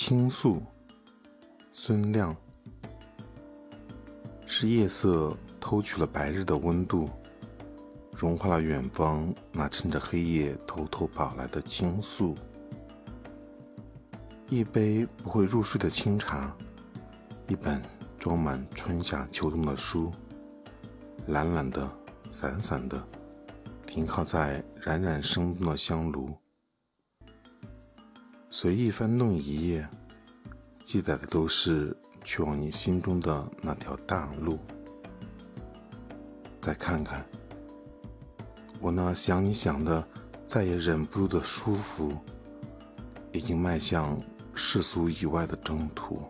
倾诉，孙亮。是夜色偷取了白日的温度，融化了远方那趁着黑夜偷偷跑来的倾诉。一杯不会入睡的清茶，一本装满春夏秋冬的书，懒懒的、散散的，停靠在冉冉生动的香炉。随意翻动一页，记载的都是去往你心中的那条大路。再看看，我那想你想的再也忍不住的舒服，已经迈向世俗以外的征途。